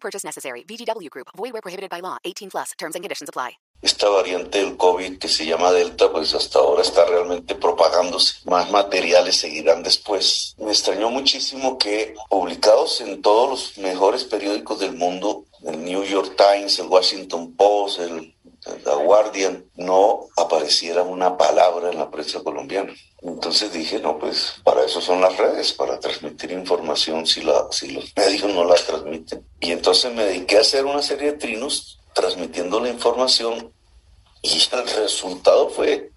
Purchase necessary. VGW Group. Void where prohibited by law. 18 plus. Terms and conditions apply. Esta variante del COVID que se llama Delta, pues hasta ahora está realmente propagándose. Más materiales seguirán después. Me extrañó muchísimo que publicados en todos los mejores periódicos del mundo, el New York Times, el Washington Post, el The Guardian, no apareciera una palabra en la prensa colombiana. Entonces dije, no, pues para eso son las redes, para transmitir información si, la, si los medios no la transmiten. Y entonces me dediqué a hacer una serie de trinos transmitiendo la información y el resultado fue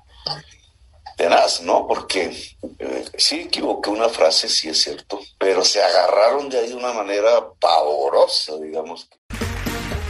tenaz, ¿no? Porque eh, sí equivoqué una frase, sí es cierto, pero se agarraron de ahí de una manera pavorosa, digamos.